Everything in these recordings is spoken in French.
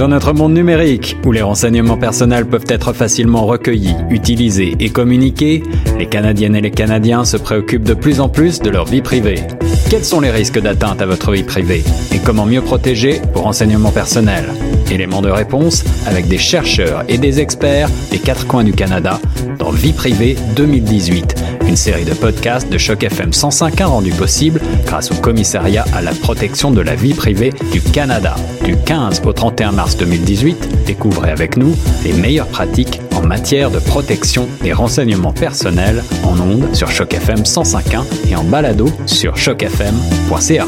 Dans notre monde numérique, où les renseignements personnels peuvent être facilement recueillis, utilisés et communiqués, les Canadiennes et les Canadiens se préoccupent de plus en plus de leur vie privée. Quels sont les risques d'atteinte à votre vie privée et comment mieux protéger vos renseignements personnels? Éléments de réponse avec des chercheurs et des experts des quatre coins du Canada dans Vie privée 2018, une série de podcasts de Choc FM 105.1 rendue possible grâce au commissariat à la protection de la vie privée du Canada. Du 15 au 31 mars 2018, découvrez avec nous les meilleures pratiques en matière de protection des renseignements personnels en ondes sur Choc FM 105.1 et en balado sur chocfm.ca.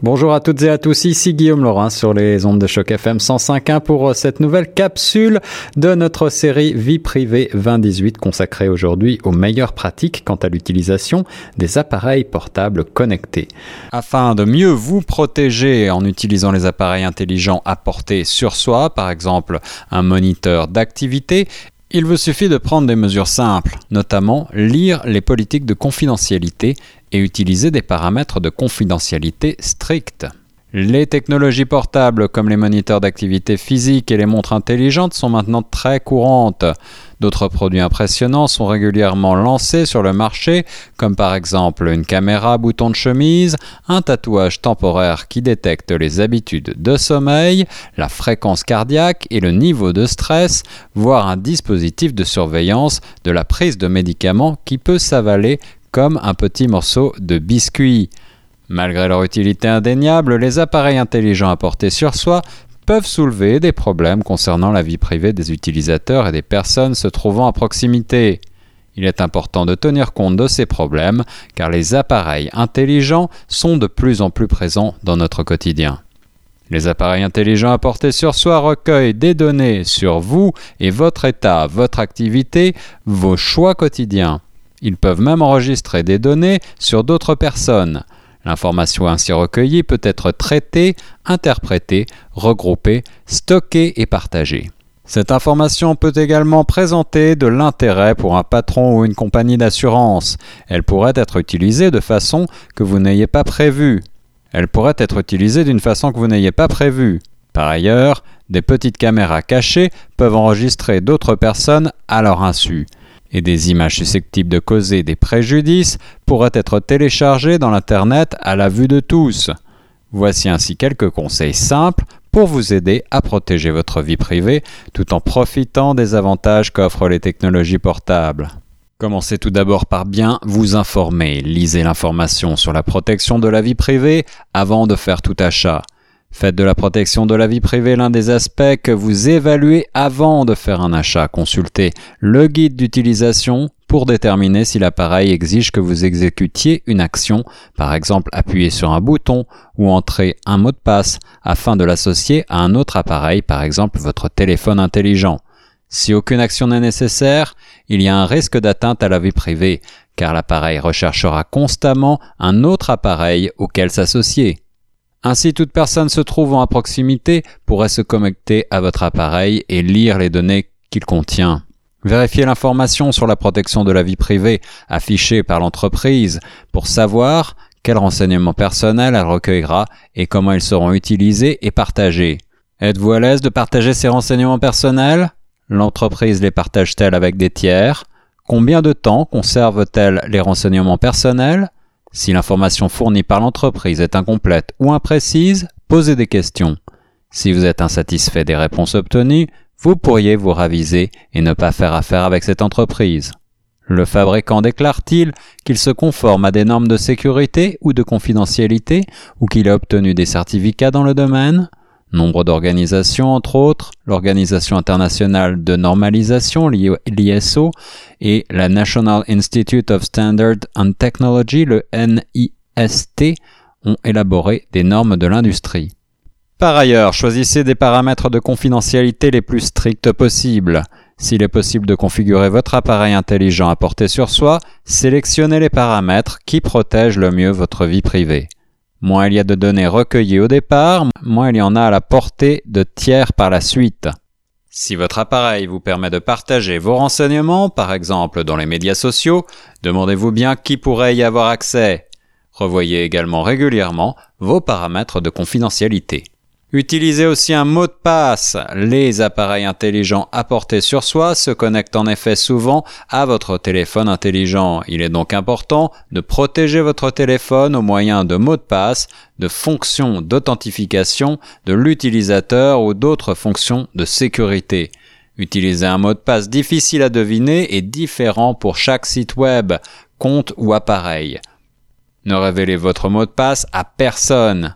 Bonjour à toutes et à tous, ici Guillaume Laurin sur les ondes de choc FM 105.1 pour cette nouvelle capsule de notre série Vie privée 2018 consacrée aujourd'hui aux meilleures pratiques quant à l'utilisation des appareils portables connectés. Afin de mieux vous protéger en utilisant les appareils intelligents à portée sur soi, par exemple un moniteur d'activité, il vous suffit de prendre des mesures simples, notamment lire les politiques de confidentialité et utiliser des paramètres de confidentialité stricts. Les technologies portables comme les moniteurs d'activité physique et les montres intelligentes sont maintenant très courantes. D'autres produits impressionnants sont régulièrement lancés sur le marché, comme par exemple une caméra bouton de chemise, un tatouage temporaire qui détecte les habitudes de sommeil, la fréquence cardiaque et le niveau de stress, voire un dispositif de surveillance de la prise de médicaments qui peut s'avaler comme un petit morceau de biscuit. Malgré leur utilité indéniable, les appareils intelligents à porter sur soi peuvent soulever des problèmes concernant la vie privée des utilisateurs et des personnes se trouvant à proximité. Il est important de tenir compte de ces problèmes car les appareils intelligents sont de plus en plus présents dans notre quotidien. Les appareils intelligents à porter sur soi recueillent des données sur vous et votre état, votre activité, vos choix quotidiens. Ils peuvent même enregistrer des données sur d'autres personnes. L'information ainsi recueillie peut être traitée, interprétée, regroupée, stockée et partagée. Cette information peut également présenter de l'intérêt pour un patron ou une compagnie d'assurance. Elle pourrait être utilisée de façon que vous n'ayez pas prévue. Elle pourrait être utilisée d'une façon que vous n'ayez pas prévue. Par ailleurs, des petites caméras cachées peuvent enregistrer d'autres personnes à leur insu et des images susceptibles de causer des préjudices pourraient être téléchargées dans l'Internet à la vue de tous. Voici ainsi quelques conseils simples pour vous aider à protéger votre vie privée tout en profitant des avantages qu'offrent les technologies portables. Commencez tout d'abord par bien vous informer. Lisez l'information sur la protection de la vie privée avant de faire tout achat. Faites de la protection de la vie privée l'un des aspects que vous évaluez avant de faire un achat. Consultez le guide d'utilisation pour déterminer si l'appareil exige que vous exécutiez une action, par exemple appuyer sur un bouton ou entrer un mot de passe afin de l'associer à un autre appareil, par exemple votre téléphone intelligent. Si aucune action n'est nécessaire, il y a un risque d'atteinte à la vie privée, car l'appareil recherchera constamment un autre appareil auquel s'associer. Ainsi, toute personne se trouvant à proximité pourrait se connecter à votre appareil et lire les données qu'il contient. Vérifiez l'information sur la protection de la vie privée affichée par l'entreprise pour savoir quels renseignements personnels elle recueillera et comment ils seront utilisés et partagés. Êtes-vous à l'aise de partager ces renseignements personnels? L'entreprise les partage-t-elle avec des tiers? Combien de temps conserve-t-elle les renseignements personnels? Si l'information fournie par l'entreprise est incomplète ou imprécise, posez des questions. Si vous êtes insatisfait des réponses obtenues, vous pourriez vous raviser et ne pas faire affaire avec cette entreprise. Le fabricant déclare-t-il qu'il se conforme à des normes de sécurité ou de confidentialité ou qu'il a obtenu des certificats dans le domaine? Nombre d'organisations, entre autres, l'Organisation internationale de normalisation, l'ISO, et la National Institute of Standard and Technology, le NIST, ont élaboré des normes de l'industrie. Par ailleurs, choisissez des paramètres de confidentialité les plus stricts possibles. S'il est possible de configurer votre appareil intelligent à porter sur soi, sélectionnez les paramètres qui protègent le mieux votre vie privée. Moins il y a de données recueillies au départ, moins il y en a à la portée de tiers par la suite. Si votre appareil vous permet de partager vos renseignements, par exemple dans les médias sociaux, demandez-vous bien qui pourrait y avoir accès. Revoyez également régulièrement vos paramètres de confidentialité. Utilisez aussi un mot de passe. Les appareils intelligents apportés sur soi se connectent en effet souvent à votre téléphone intelligent. Il est donc important de protéger votre téléphone au moyen de mots de passe, de fonctions d'authentification de l'utilisateur ou d'autres fonctions de sécurité. Utilisez un mot de passe difficile à deviner et différent pour chaque site web, compte ou appareil. Ne révélez votre mot de passe à personne.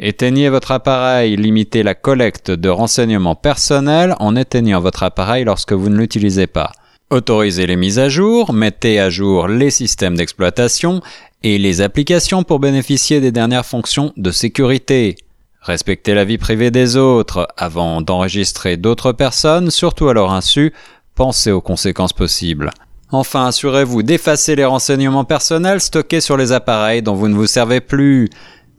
Éteignez votre appareil, limitez la collecte de renseignements personnels en éteignant votre appareil lorsque vous ne l'utilisez pas. Autorisez les mises à jour, mettez à jour les systèmes d'exploitation et les applications pour bénéficier des dernières fonctions de sécurité. Respectez la vie privée des autres avant d'enregistrer d'autres personnes, surtout à leur insu, pensez aux conséquences possibles. Enfin, assurez-vous d'effacer les renseignements personnels stockés sur les appareils dont vous ne vous servez plus.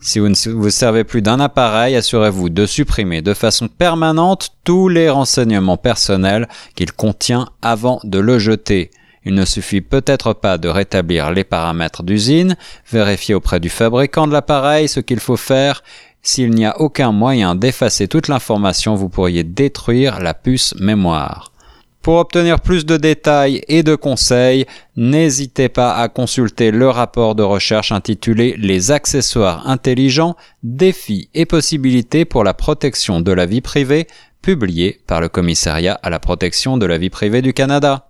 Si vous ne vous servez plus d'un appareil, assurez-vous de supprimer de façon permanente tous les renseignements personnels qu'il contient avant de le jeter. Il ne suffit peut-être pas de rétablir les paramètres d'usine, vérifier auprès du fabricant de l'appareil ce qu'il faut faire. S'il n'y a aucun moyen d'effacer toute l'information, vous pourriez détruire la puce mémoire. Pour obtenir plus de détails et de conseils, n'hésitez pas à consulter le rapport de recherche intitulé Les accessoires intelligents, défis et possibilités pour la protection de la vie privée, publié par le Commissariat à la protection de la vie privée du Canada.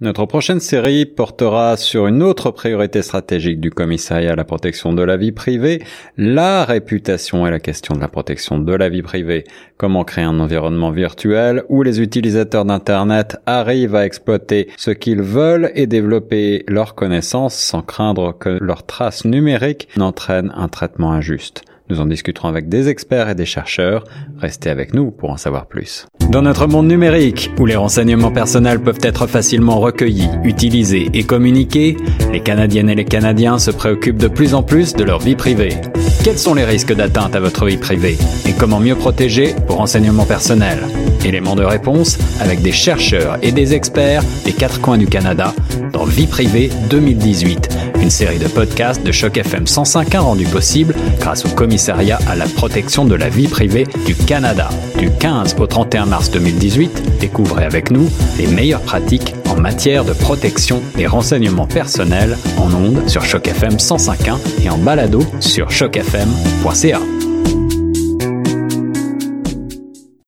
Notre prochaine série portera sur une autre priorité stratégique du commissariat à la protection de la vie privée, la réputation et la question de la protection de la vie privée. Comment créer un environnement virtuel où les utilisateurs d'Internet arrivent à exploiter ce qu'ils veulent et développer leurs connaissances sans craindre que leurs traces numériques n'entraînent un traitement injuste. Nous en discuterons avec des experts et des chercheurs. Restez avec nous pour en savoir plus. Dans notre monde numérique, où les renseignements personnels peuvent être facilement recueillis, utilisés et communiqués, les Canadiennes et les Canadiens se préoccupent de plus en plus de leur vie privée. Quels sont les risques d'atteinte à votre vie privée et comment mieux protéger vos renseignements personnels? Éléments de réponse avec des chercheurs et des experts des quatre coins du Canada dans Vie privée 2018, une série de podcasts de Choc FM 105.1 rendue possible grâce au commissariat à la protection de la vie privée du Canada. Du 15 au 31 mars 2018, découvrez avec nous les meilleures pratiques en matière de protection des renseignements personnels en ondes sur Choc FM 105.1 et en balado sur chocfm.ca.